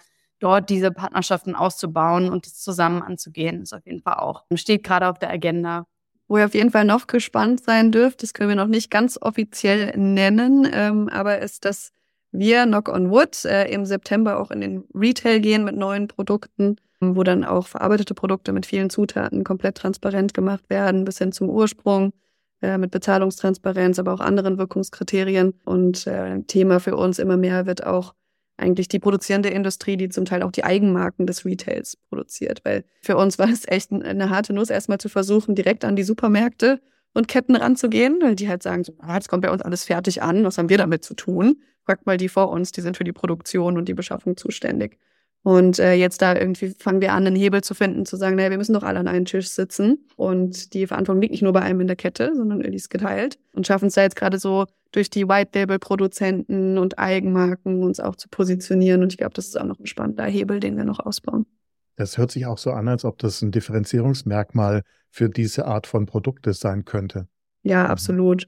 S1: dort diese Partnerschaften auszubauen und zusammen anzugehen, ist auf jeden Fall auch, steht gerade auf der Agenda.
S3: Wo ihr auf jeden Fall noch gespannt sein dürft, das können wir noch nicht ganz offiziell nennen, ähm, aber ist, dass wir, Knock on Wood, äh, im September auch in den Retail gehen mit neuen Produkten wo dann auch verarbeitete Produkte mit vielen Zutaten komplett transparent gemacht werden, bis hin zum Ursprung, äh, mit Bezahlungstransparenz, aber auch anderen Wirkungskriterien. Und äh, Thema für uns immer mehr wird auch eigentlich die produzierende Industrie, die zum Teil auch die Eigenmarken des Retails produziert. Weil für uns war es echt eine harte Nuss, erstmal zu versuchen, direkt an die Supermärkte und Ketten ranzugehen, weil die halt sagen, so, ah, jetzt kommt bei uns alles fertig an, was haben wir damit zu tun? fragt mal die vor uns, die sind für die Produktion und die Beschaffung zuständig. Und äh, jetzt da irgendwie fangen wir an, einen Hebel zu finden, zu sagen, naja, wir müssen doch alle an einem Tisch sitzen. Und die Verantwortung liegt nicht nur bei einem in der Kette, sondern die ist geteilt. Und schaffen es da jetzt gerade so durch die White-Label-Produzenten und Eigenmarken uns auch zu positionieren. Und ich glaube, das ist auch noch ein spannender Hebel, den wir noch ausbauen.
S2: Das hört sich auch so an, als ob das ein Differenzierungsmerkmal für diese Art von Produkte sein könnte.
S3: Ja, absolut.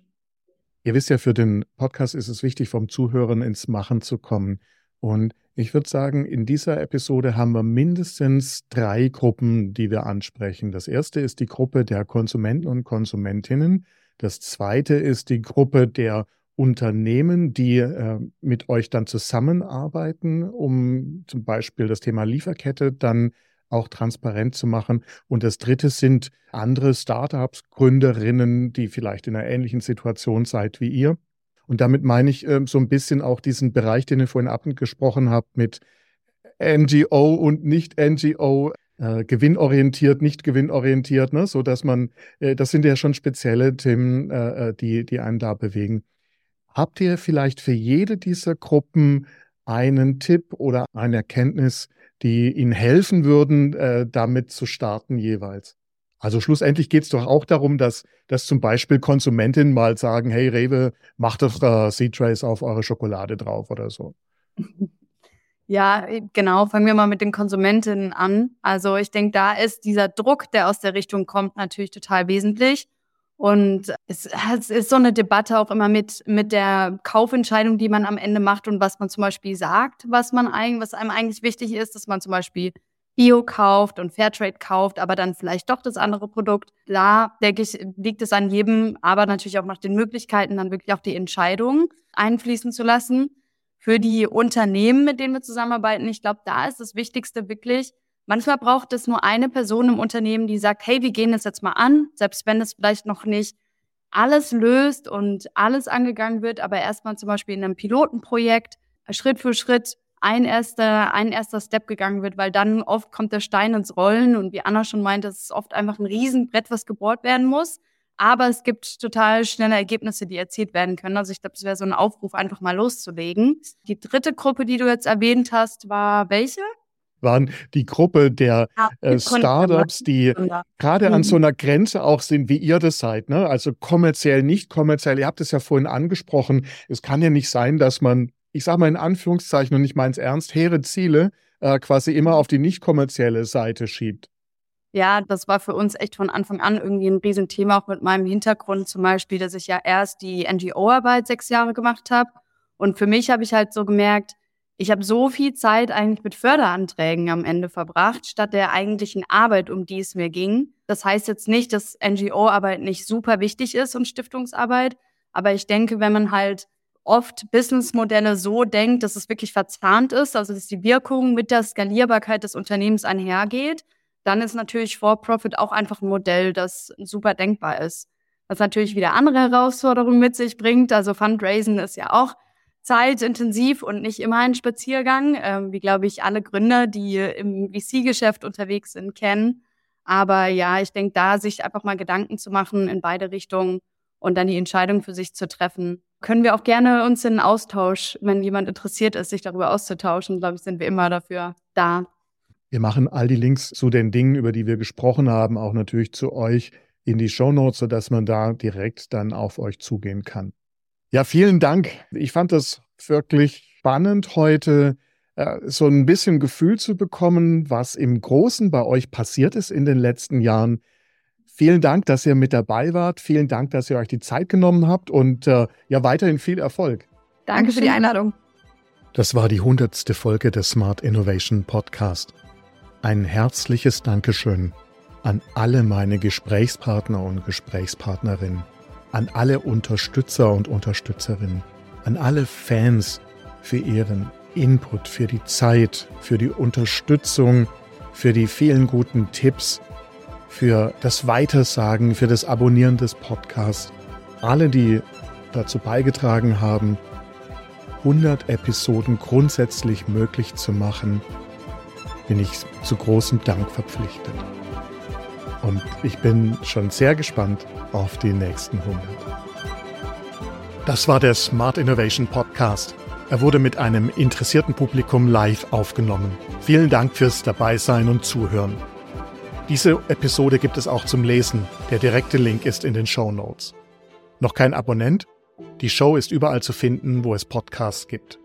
S2: Ihr wisst ja, für den Podcast ist es wichtig, vom Zuhören ins Machen zu kommen. Und ich würde sagen, in dieser Episode haben wir mindestens drei Gruppen, die wir ansprechen. Das erste ist die Gruppe der Konsumenten und Konsumentinnen. Das zweite ist die Gruppe der Unternehmen, die äh, mit euch dann zusammenarbeiten, um zum Beispiel das Thema Lieferkette dann auch transparent zu machen. Und das dritte sind andere Startups, Gründerinnen, die vielleicht in einer ähnlichen Situation seid wie ihr. Und damit meine ich äh, so ein bisschen auch diesen Bereich, den ihr vorhin abgesprochen habt mit NGO und nicht NGO, äh, gewinnorientiert, nicht gewinnorientiert, ne? so dass man, äh, das sind ja schon spezielle Themen, äh, äh, die, die einen da bewegen. Habt ihr vielleicht für jede dieser Gruppen einen Tipp oder eine Erkenntnis, die Ihnen helfen würden, äh, damit zu starten jeweils? Also schlussendlich geht es doch auch darum, dass, dass zum Beispiel Konsumentinnen mal sagen, hey Rewe, macht doch äh, Seed Trace auf eure Schokolade drauf oder so.
S1: Ja, genau. Fangen wir mal mit den Konsumentinnen an. Also ich denke, da ist dieser Druck, der aus der Richtung kommt, natürlich total wesentlich. Und es, es, ist so eine Debatte auch immer mit, mit der Kaufentscheidung, die man am Ende macht und was man zum Beispiel sagt, was man eigentlich, was einem eigentlich wichtig ist, dass man zum Beispiel Bio kauft und Fairtrade kauft, aber dann vielleicht doch das andere Produkt. Da, denke ich, liegt es an jedem, aber natürlich auch nach den Möglichkeiten, dann wirklich auch die Entscheidung einfließen zu lassen. Für die Unternehmen, mit denen wir zusammenarbeiten, ich glaube, da ist das Wichtigste wirklich, manchmal braucht es nur eine Person im Unternehmen, die sagt, hey, wir gehen das jetzt mal an, selbst wenn es vielleicht noch nicht alles löst und alles angegangen wird, aber erstmal zum Beispiel in einem Pilotenprojekt Schritt für Schritt ein erster, ein erster Step gegangen wird, weil dann oft kommt der Stein ins Rollen und wie Anna schon meinte, es ist oft einfach ein Riesenbrett, was gebohrt werden muss. Aber es gibt total schnelle Ergebnisse, die erzielt werden können. Also ich glaube, es wäre so ein Aufruf, einfach mal loszulegen. Die dritte Gruppe, die du jetzt erwähnt hast, war welche?
S2: waren die Gruppe der ah, äh, Startups, die gerade an so mhm. einer Grenze auch sind, wie ihr das seid. Ne? Also kommerziell, nicht kommerziell. Ihr habt es ja vorhin angesprochen. Es kann ja nicht sein, dass man ich sage mal in Anführungszeichen und ich meine es ernst, hehre Ziele äh, quasi immer auf die nicht kommerzielle Seite schiebt.
S1: Ja, das war für uns echt von Anfang an irgendwie ein Riesenthema, auch mit meinem Hintergrund zum Beispiel, dass ich ja erst die NGO-Arbeit sechs Jahre gemacht habe. Und für mich habe ich halt so gemerkt, ich habe so viel Zeit eigentlich mit Förderanträgen am Ende verbracht, statt der eigentlichen Arbeit, um die es mir ging. Das heißt jetzt nicht, dass NGO-Arbeit nicht super wichtig ist und Stiftungsarbeit, aber ich denke, wenn man halt oft Businessmodelle so denkt, dass es wirklich verzahnt ist, also dass die Wirkung mit der Skalierbarkeit des Unternehmens einhergeht, dann ist natürlich For-Profit auch einfach ein Modell, das super denkbar ist. Was natürlich wieder andere Herausforderungen mit sich bringt. Also Fundraising ist ja auch zeitintensiv und nicht immer ein Spaziergang, ähm, wie glaube ich alle Gründer, die im VC-Geschäft unterwegs sind, kennen. Aber ja, ich denke, da sich einfach mal Gedanken zu machen in beide Richtungen und dann die Entscheidung für sich zu treffen, können wir auch gerne uns in Austausch, wenn jemand interessiert ist, sich darüber auszutauschen, glaube ich, sind wir immer dafür da.
S2: Wir machen all die Links zu den Dingen, über die wir gesprochen haben, auch natürlich zu euch in die Show Notes, sodass man da direkt dann auf euch zugehen kann. Ja, vielen Dank. Ich fand das wirklich spannend heute, äh, so ein bisschen Gefühl zu bekommen, was im Großen bei euch passiert ist in den letzten Jahren. Vielen Dank, dass ihr mit dabei wart. Vielen Dank, dass ihr euch die Zeit genommen habt und äh, ja, weiterhin viel Erfolg.
S3: Danke für die Einladung.
S2: Das war die hundertste Folge des Smart Innovation Podcast. Ein herzliches Dankeschön an alle meine Gesprächspartner und Gesprächspartnerinnen, an alle Unterstützer und Unterstützerinnen, an alle Fans für ihren Input, für die Zeit, für die Unterstützung, für die vielen guten Tipps für das Weitersagen, für das Abonnieren des Podcasts. Alle, die dazu beigetragen haben, 100 Episoden grundsätzlich möglich zu machen, bin ich zu großem Dank verpflichtet. Und ich bin schon sehr gespannt auf die nächsten 100. Das war der Smart Innovation Podcast. Er wurde mit einem interessierten Publikum live aufgenommen. Vielen Dank fürs Dabeisein und Zuhören. Diese Episode gibt es auch zum Lesen. Der direkte Link ist in den Show Notes. Noch kein Abonnent? Die Show ist überall zu finden, wo es Podcasts gibt.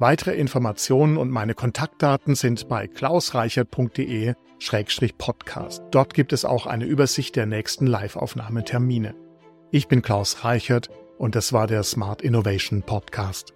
S2: Weitere Informationen und meine Kontaktdaten sind bei klausreichert.de-podcast. Dort gibt es auch eine Übersicht der nächsten Live-Aufnahmetermine. Ich bin Klaus Reichert und das war der Smart Innovation Podcast.